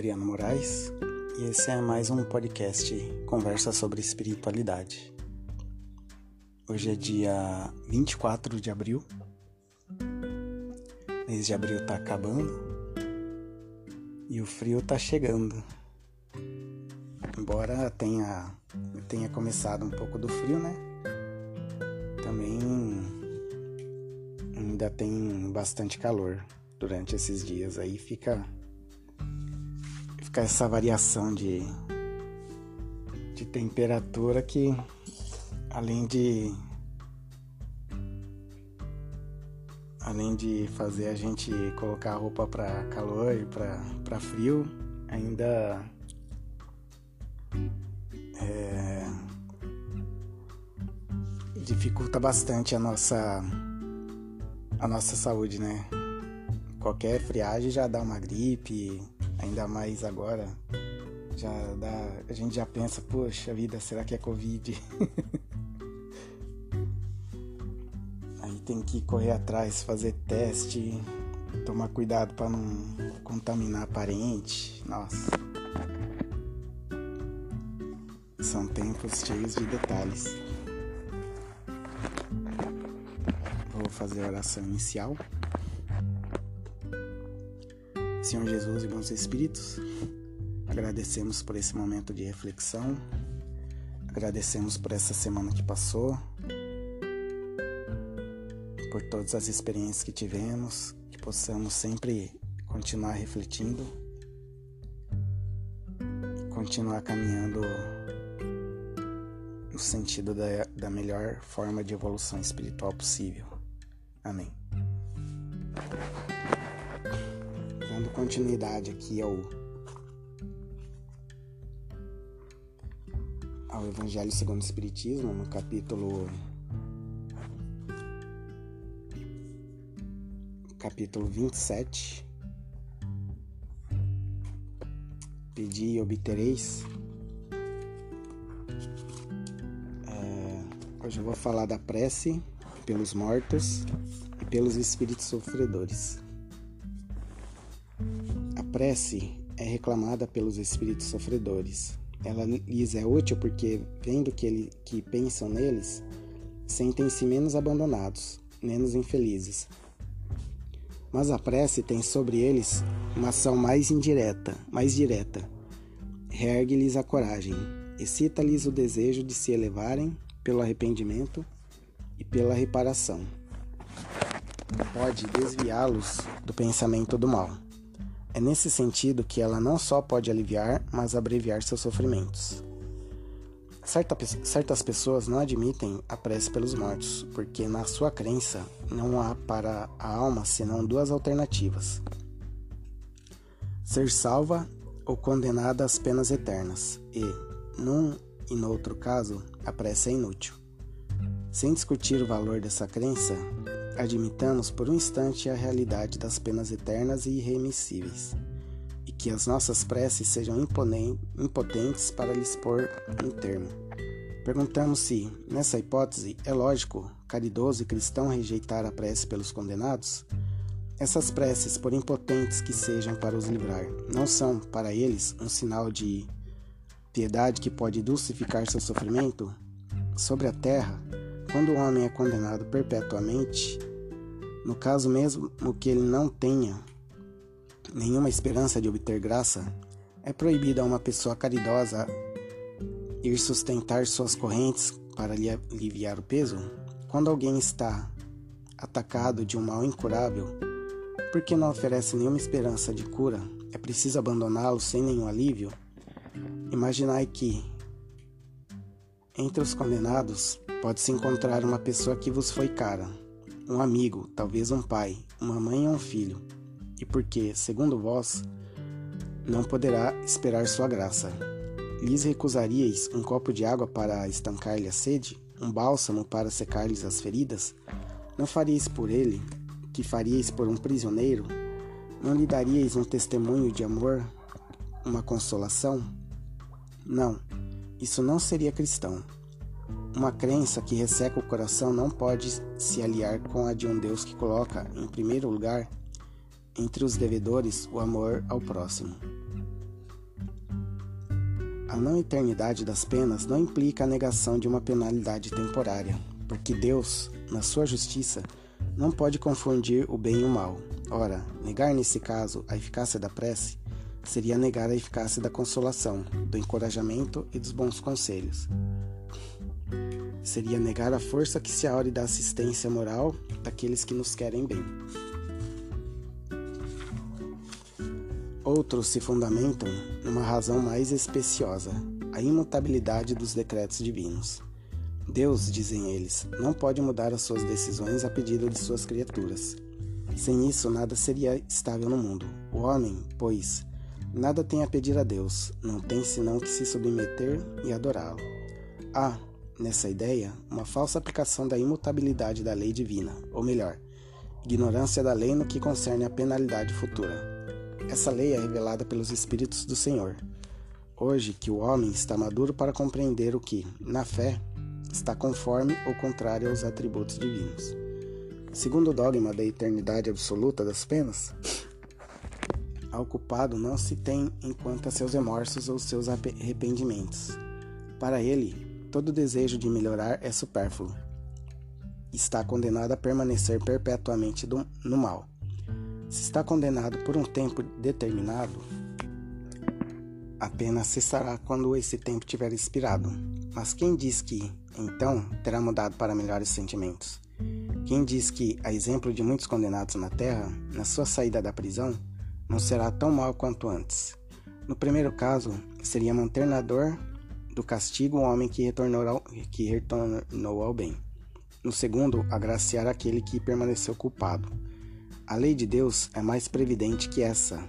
Adriano Moraes e esse é mais um podcast Conversa sobre Espiritualidade. Hoje é dia 24 de abril, mês de abril tá acabando e o frio tá chegando. Embora tenha, tenha começado um pouco do frio, né? Também ainda tem bastante calor durante esses dias aí, fica fica essa variação de, de temperatura que além de além de fazer a gente colocar roupa para calor e para frio, ainda é, dificulta bastante a nossa a nossa saúde, né? Qualquer friagem já dá uma gripe, Ainda mais agora, já dá, a gente já pensa, poxa vida, será que é Covid? Aí tem que correr atrás, fazer teste, tomar cuidado para não contaminar parente. Nossa. São tempos cheios de detalhes. Vou fazer a oração inicial. Senhor Jesus e bons espíritos, agradecemos por esse momento de reflexão, agradecemos por essa semana que passou, por todas as experiências que tivemos, que possamos sempre continuar refletindo, continuar caminhando no sentido da, da melhor forma de evolução espiritual possível. Amém. Dando continuidade aqui ao ao Evangelho segundo o Espiritismo, no capítulo capítulo 27. Pedi e obtereis. É, hoje eu vou falar da prece pelos mortos e pelos espíritos sofredores prece é reclamada pelos espíritos sofredores. Ela lhes é útil porque, vendo que, ele, que pensam neles, sentem-se menos abandonados, menos infelizes. Mas a prece tem sobre eles uma ação mais indireta, mais direta. Reergue-lhes a coragem, excita-lhes o desejo de se elevarem pelo arrependimento e pela reparação. Pode desviá-los do pensamento do mal. É nesse sentido que ela não só pode aliviar, mas abreviar seus sofrimentos. Certa, certas pessoas não admitem a prece pelos mortos, porque na sua crença não há para a alma senão duas alternativas: ser salva ou condenada às penas eternas, e, num e no outro caso, a prece é inútil. Sem discutir o valor dessa crença, admitamos por um instante a realidade das penas eternas e irremissíveis, e que as nossas preces sejam impotentes para lhes pôr um termo. Perguntamos se, nessa hipótese, é lógico, caridoso e cristão rejeitar a prece pelos condenados? Essas preces, por impotentes que sejam para os livrar, não são, para eles, um sinal de piedade que pode dulcificar seu sofrimento? Sobre a terra, quando o homem é condenado perpetuamente, no caso mesmo que ele não tenha nenhuma esperança de obter graça, é proibido a uma pessoa caridosa ir sustentar suas correntes para lhe aliviar o peso? Quando alguém está atacado de um mal incurável, porque não oferece nenhuma esperança de cura, é preciso abandoná-lo sem nenhum alívio? Imaginai que, entre os condenados, pode-se encontrar uma pessoa que vos foi cara um amigo, talvez um pai, uma mãe ou um filho, e porque, segundo vós, não poderá esperar sua graça. Lhes recusaríeis um copo de água para estancar-lhe a sede, um bálsamo para secar-lhes as feridas? Não faríeis por ele, que faríeis por um prisioneiro? Não lhe daríeis um testemunho de amor, uma consolação? Não, isso não seria cristão. Uma crença que resseca o coração não pode se aliar com a de um Deus que coloca, em primeiro lugar, entre os devedores, o amor ao próximo. A não eternidade das penas não implica a negação de uma penalidade temporária, porque Deus, na sua justiça, não pode confundir o bem e o mal. Ora, negar nesse caso a eficácia da prece seria negar a eficácia da consolação, do encorajamento e dos bons conselhos. Seria negar a força que se aure da assistência moral daqueles que nos querem bem. Outros se fundamentam numa razão mais especiosa, a imutabilidade dos decretos divinos. Deus, dizem eles, não pode mudar as suas decisões a pedido de suas criaturas. Sem isso, nada seria estável no mundo. O homem, pois, nada tem a pedir a Deus, não tem senão que se submeter e adorá-lo. Há, nessa ideia, uma falsa aplicação da imutabilidade da lei divina, ou melhor, ignorância da lei no que concerne a penalidade futura. Essa lei é revelada pelos Espíritos do Senhor. Hoje que o homem está maduro para compreender o que, na fé, está conforme ou contrário aos atributos divinos. Segundo o dogma da eternidade absoluta das penas, ao culpado não se tem em conta seus remorsos ou seus arrependimentos. Para ele, todo desejo de melhorar é supérfluo. Está condenado a permanecer perpetuamente do, no mal. Se está condenado por um tempo determinado, a pena cessará quando esse tempo tiver expirado. Mas quem diz que, então, terá mudado para melhores sentimentos? Quem diz que, a exemplo de muitos condenados na terra, na sua saída da prisão, não será tão mal quanto antes? No primeiro caso, seria manter na dor do castigo o homem que retornou ao, que retornou ao bem. No segundo, agraciar aquele que permaneceu culpado. A lei de Deus é mais previdente que essa,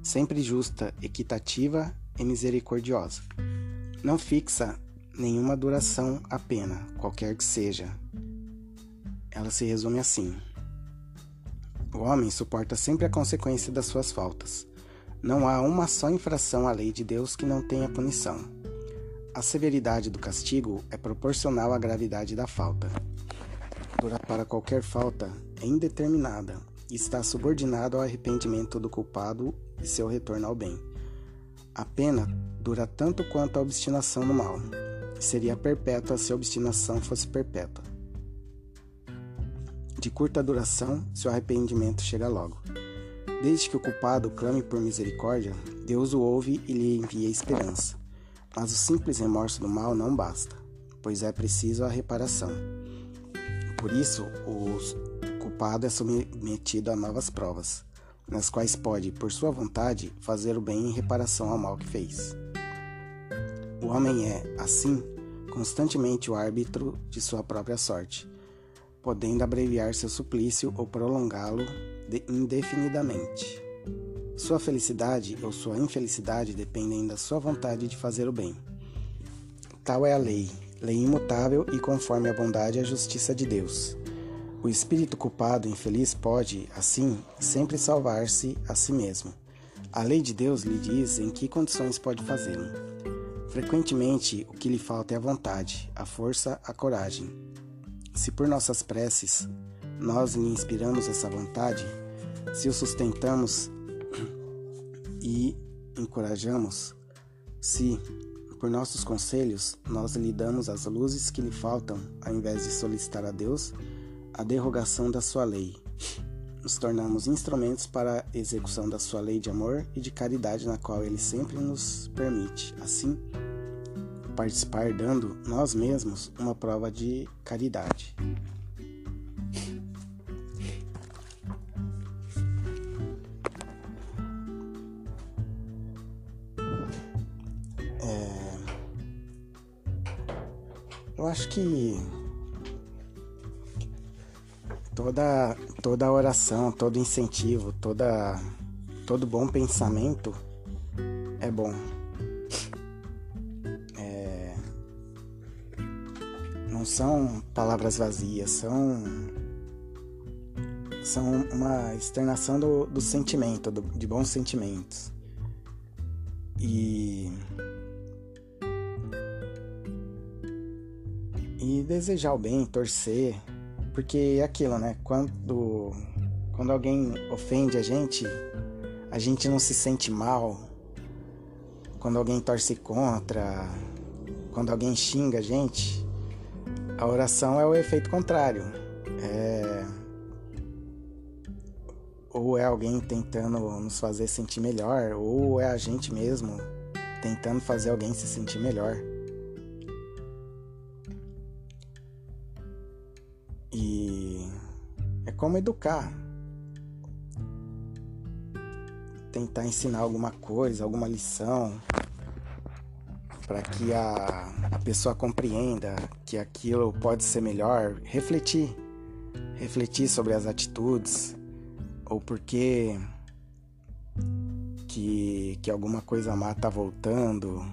sempre justa, equitativa e misericordiosa. Não fixa nenhuma duração à pena, qualquer que seja. Ela se resume assim: O homem suporta sempre a consequência das suas faltas. Não há uma só infração à lei de Deus que não tenha punição. A severidade do castigo é proporcional à gravidade da falta. Para qualquer falta é indeterminada e está subordinado ao arrependimento do culpado e seu retorno ao bem. A pena dura tanto quanto a obstinação no mal. Seria perpétua se a obstinação fosse perpétua. De curta duração se o arrependimento chega logo. Desde que o culpado clame por misericórdia, Deus o ouve e lhe envia esperança. Mas o simples remorso do mal não basta, pois é preciso a reparação. Por isso, o culpado é submetido a novas provas nas quais pode, por sua vontade, fazer o bem em reparação ao mal que fez. O homem é, assim, constantemente o árbitro de sua própria sorte, podendo abreviar seu suplício ou prolongá-lo indefinidamente. Sua felicidade ou sua infelicidade dependem da sua vontade de fazer o bem. Tal é a lei, lei imutável e conforme a bondade e a justiça de Deus. O espírito culpado e infeliz pode, assim, sempre salvar-se a si mesmo. A lei de Deus lhe diz em que condições pode fazê-lo. Frequentemente, o que lhe falta é a vontade, a força, a coragem. Se por nossas preces nós lhe inspiramos essa vontade, se o sustentamos e encorajamos, se por nossos conselhos nós lhe damos as luzes que lhe faltam, ao invés de solicitar a Deus, a derrogação da sua lei. Nos tornamos instrumentos para a execução da sua lei de amor e de caridade, na qual ele sempre nos permite, assim, participar dando nós mesmos uma prova de caridade. Eu acho que toda toda oração, todo incentivo, toda todo bom pensamento é bom. É, não são palavras vazias, são são uma externação do, do sentimento, do, de bons sentimentos. E desejar o bem, torcer, porque é aquilo, né? Quando, quando alguém ofende a gente, a gente não se sente mal. quando alguém torce contra, quando alguém xinga a gente, a oração é o efeito contrário. É... Ou é alguém tentando nos fazer sentir melhor, ou é a gente mesmo tentando fazer alguém se sentir melhor. Como educar. Tentar ensinar alguma coisa, alguma lição, para que a, a pessoa compreenda que aquilo pode ser melhor. Refletir. Refletir sobre as atitudes, ou porque que, que alguma coisa má tá voltando,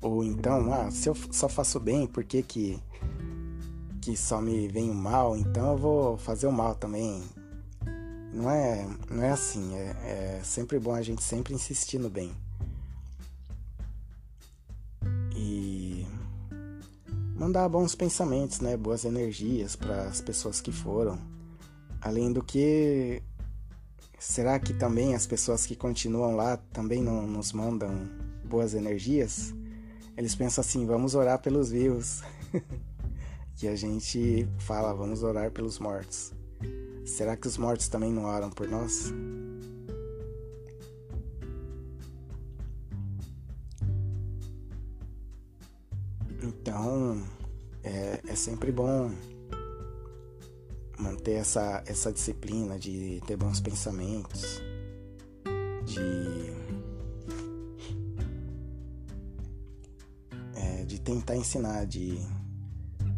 ou então, ah, se eu só faço bem, por que que que só me vem o mal, então eu vou fazer o mal também. Não é, não é assim, é, é sempre bom a gente sempre insistir no bem. E mandar bons pensamentos, né, boas energias para as pessoas que foram. Além do que, será que também as pessoas que continuam lá também não nos mandam boas energias? Eles pensam assim, vamos orar pelos vivos. que a gente fala, vamos orar pelos mortos. Será que os mortos também não oram por nós? Então, é, é sempre bom manter essa, essa disciplina de ter bons pensamentos, de, é, de tentar ensinar, de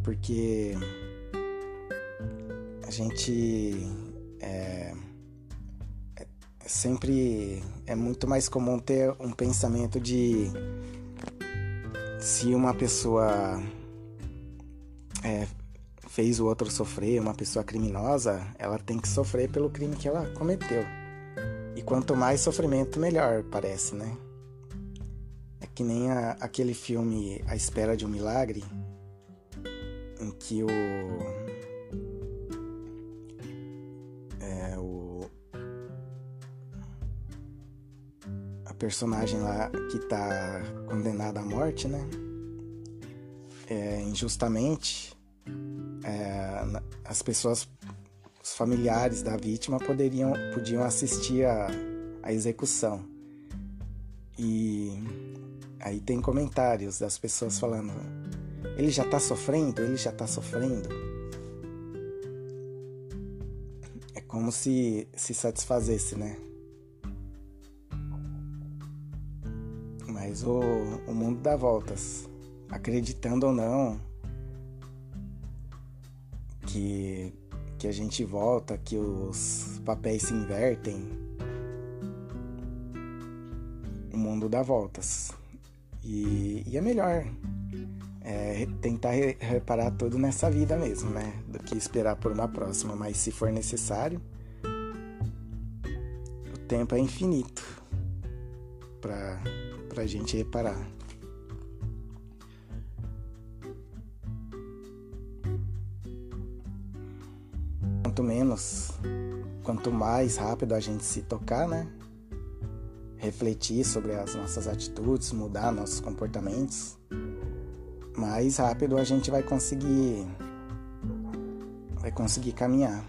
porque a gente é, é, sempre é muito mais comum ter um pensamento de se uma pessoa é, fez o outro sofrer, uma pessoa criminosa, ela tem que sofrer pelo crime que ela cometeu. E quanto mais sofrimento, melhor, parece, né? É que nem a, aquele filme A Espera de um Milagre, que o. É, o. A personagem lá que tá condenada à morte, né? É, injustamente, é, as pessoas, os familiares da vítima poderiam, podiam assistir a, a execução. E aí tem comentários das pessoas falando: ele já está sofrendo, ele já está sofrendo. É como se se satisfazesse, né? Mas o, o mundo dá voltas. Acreditando ou não que, que a gente volta, que os papéis se invertem, o mundo dá voltas. E, e é melhor é, tentar re reparar tudo nessa vida mesmo, né? Do que esperar por uma próxima. Mas se for necessário, o tempo é infinito para a gente reparar. Quanto menos, quanto mais rápido a gente se tocar, né? Refletir sobre as nossas atitudes, mudar nossos comportamentos mais rápido a gente vai conseguir vai conseguir caminhar.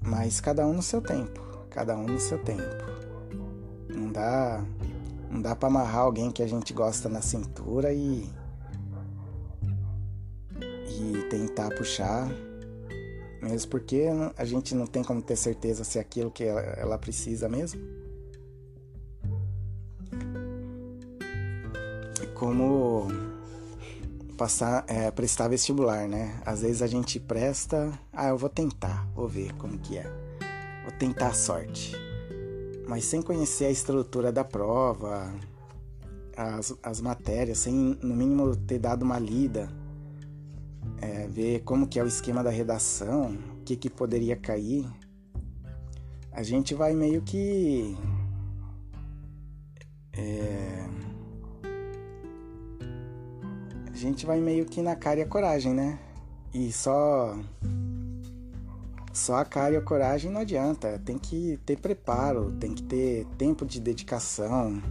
Mas cada um no seu tempo, cada um no seu tempo. Não dá não dá para amarrar alguém que a gente gosta na cintura e e tentar puxar, mesmo porque a gente não tem como ter certeza se é aquilo que ela, ela precisa mesmo. Como passar, é, prestar vestibular, né? Às vezes a gente presta, ah, eu vou tentar, vou ver como que é. Vou tentar a sorte. Mas sem conhecer a estrutura da prova, as, as matérias, sem no mínimo ter dado uma lida, é, ver como que é o esquema da redação, o que, que poderia cair, a gente vai meio que. Gente vai meio que na cara e a coragem, né? E só. Só a cara e a coragem não adianta. Tem que ter preparo, tem que ter tempo de dedicação.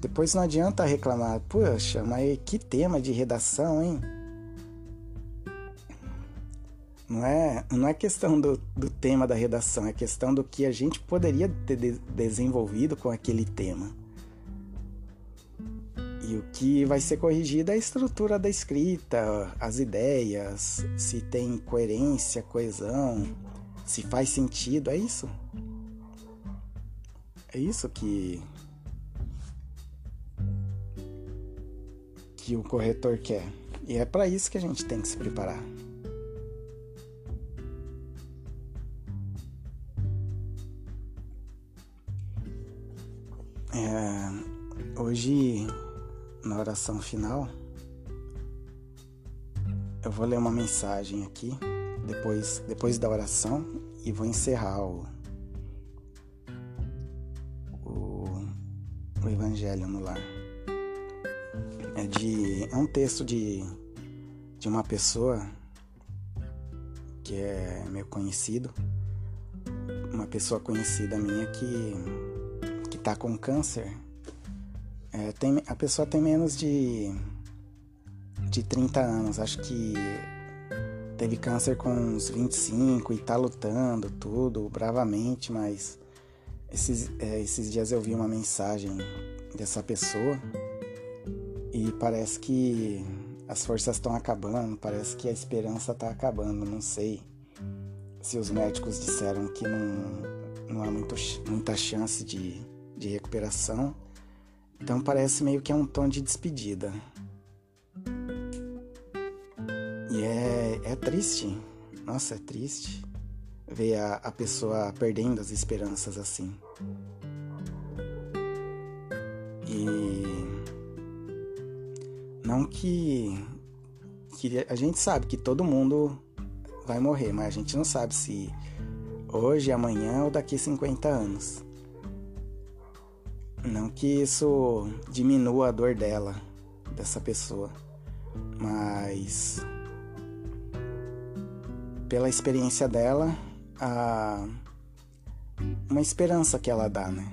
Depois não adianta reclamar, poxa, mas que tema de redação, hein? Não é, não é questão do, do tema da redação, é questão do que a gente poderia ter de desenvolvido com aquele tema. E o que vai ser corrigido é a estrutura da escrita, as ideias, se tem coerência, coesão, se faz sentido, é isso. É isso que que o corretor quer. E é para isso que a gente tem que se preparar. É, hoje, na oração final, eu vou ler uma mensagem aqui, depois, depois da oração, e vou encerrar o, o, o Evangelho no Lar. É, de, é um texto de, de uma pessoa que é meu conhecido, uma pessoa conhecida minha que tá com câncer, é, tem, a pessoa tem menos de, de 30 anos. Acho que teve câncer com uns 25 e tá lutando tudo bravamente, mas esses, é, esses dias eu vi uma mensagem dessa pessoa e parece que as forças estão acabando, parece que a esperança está acabando, não sei se os médicos disseram que não, não há muito, muita chance de, de recuperação. Então parece meio que é um tom de despedida. E é, é triste. Nossa, é triste ver a, a pessoa perdendo as esperanças assim. E não que, que a gente sabe que todo mundo vai morrer, mas a gente não sabe se hoje, amanhã ou daqui 50 anos. Não que isso diminua a dor dela, dessa pessoa, mas pela experiência dela, a, uma esperança que ela dá, né?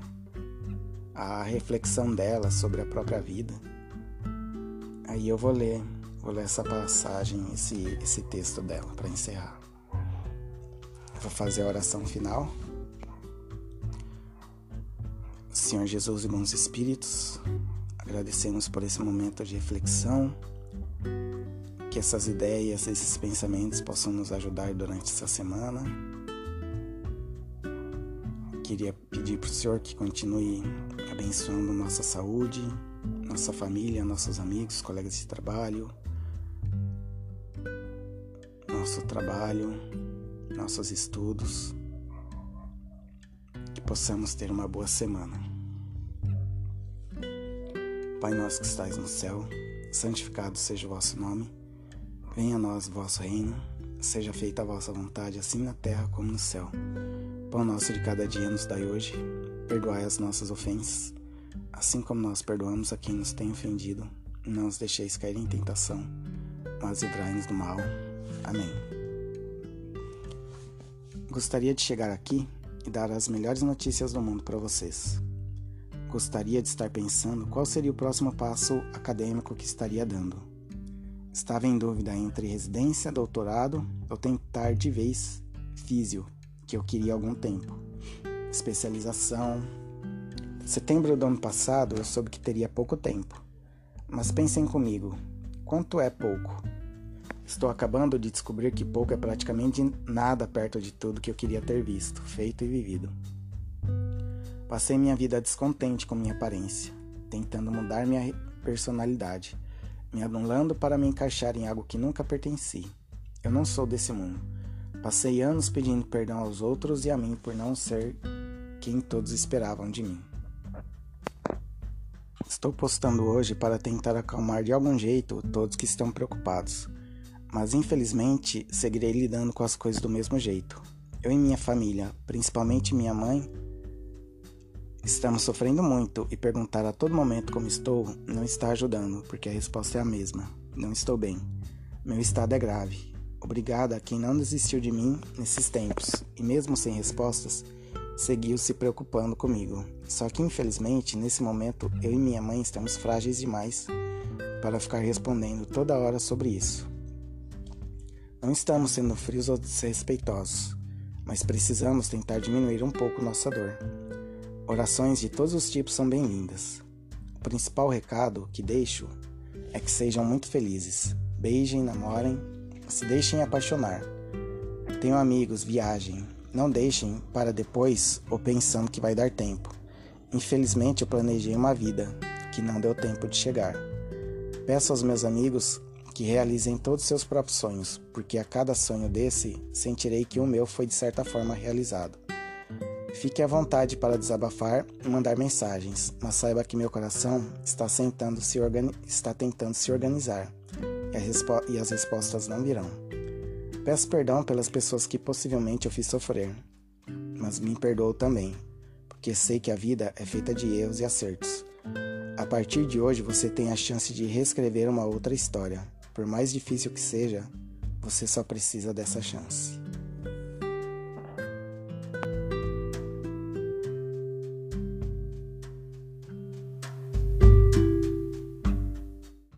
A reflexão dela sobre a própria vida. Aí eu vou ler, vou ler essa passagem, esse, esse texto dela para encerrar. vou fazer a oração final. Senhor Jesus e bons espíritos, agradecemos por esse momento de reflexão, que essas ideias, esses pensamentos possam nos ajudar durante essa semana. Queria pedir para o Senhor que continue abençoando nossa saúde, nossa família, nossos amigos, colegas de trabalho, nosso trabalho, nossos estudos possamos ter uma boa semana. Pai nosso que estais no céu, santificado seja o vosso nome. Venha a nós o vosso reino. Seja feita a vossa vontade, assim na terra como no céu. Pão nosso de cada dia nos dai hoje. Perdoai as nossas ofensas, assim como nós perdoamos a quem nos tem ofendido. Não os deixeis cair em tentação, mas livrai-nos do mal. Amém. Gostaria de chegar aqui e dar as melhores notícias do mundo para vocês. Gostaria de estar pensando qual seria o próximo passo acadêmico que estaria dando. Estava em dúvida entre residência, doutorado ou tentar de vez físio, que eu queria há algum tempo. Especialização. Setembro do ano passado eu soube que teria pouco tempo. Mas pensem comigo, quanto é pouco? Estou acabando de descobrir que pouco é praticamente nada perto de tudo que eu queria ter visto, feito e vivido. Passei minha vida descontente com minha aparência, tentando mudar minha personalidade, me anulando para me encaixar em algo que nunca pertenci. Eu não sou desse mundo. Passei anos pedindo perdão aos outros e a mim por não ser quem todos esperavam de mim. Estou postando hoje para tentar acalmar de algum jeito todos que estão preocupados mas infelizmente seguirei lidando com as coisas do mesmo jeito. Eu e minha família, principalmente minha mãe, estamos sofrendo muito e perguntar a todo momento como estou não está ajudando, porque a resposta é a mesma: não estou bem. Meu estado é grave. Obrigada a quem não desistiu de mim nesses tempos e, mesmo sem respostas, seguiu se preocupando comigo. Só que infelizmente, nesse momento, eu e minha mãe estamos frágeis demais para ficar respondendo toda hora sobre isso. Não estamos sendo frios ou desrespeitosos, mas precisamos tentar diminuir um pouco nossa dor. Orações de todos os tipos são bem-vindas. O principal recado que deixo é que sejam muito felizes. Beijem, namorem, se deixem apaixonar. Tenham amigos, viajem. Não deixem para depois ou pensando que vai dar tempo. Infelizmente, eu planejei uma vida que não deu tempo de chegar. Peço aos meus amigos que realizem todos os seus próprios sonhos, porque a cada sonho desse sentirei que o meu foi de certa forma realizado. Fique à vontade para desabafar e mandar mensagens, mas saiba que meu coração está, sentando se está tentando se organizar e, e as respostas não virão. Peço perdão pelas pessoas que possivelmente eu fiz sofrer, mas me perdoo também, porque sei que a vida é feita de erros e acertos. A partir de hoje você tem a chance de reescrever uma outra história. Por mais difícil que seja, você só precisa dessa chance.